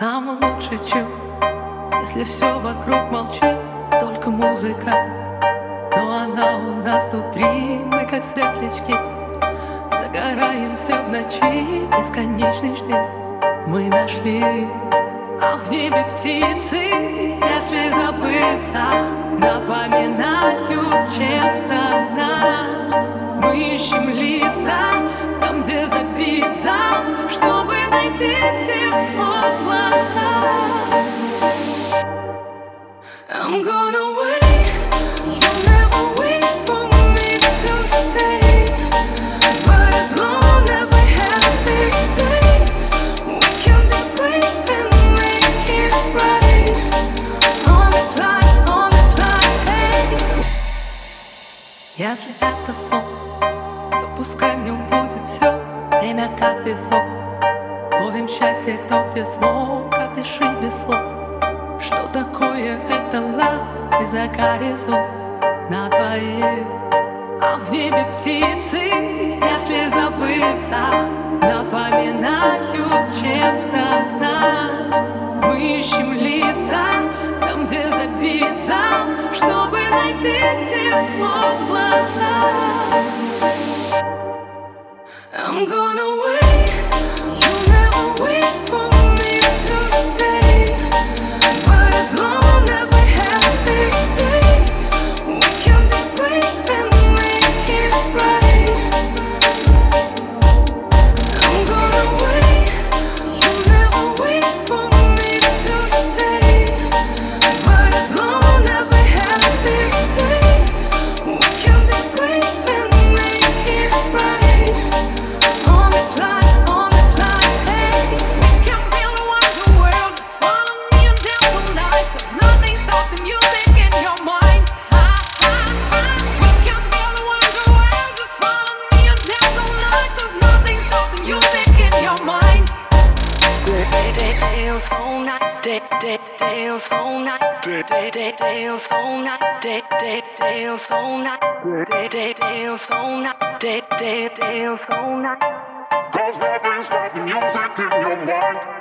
Самый лучший чу, если все вокруг молчит, только музыка. Но она у нас внутри, мы как светлячки, загораемся в ночи, бесконечный штиль. Мы нашли, а в небе птицы, если забыться, напоминают чем-то нас. Мы ищем лица там, где забиться, Если это сон, то пускай в нем будет все Время как песок. Ловим счастье, кто где смог. Опиши без слов Что такое это лав И за горизонт на двоих. А в небе птицы Если забыться Напоминают чем-то нас. Мы ищем лица Там, где забиться Чтобы найти тепло в глазах. I'm gonna wait. You'll never wait for me Cause nothing stops the music in your mind.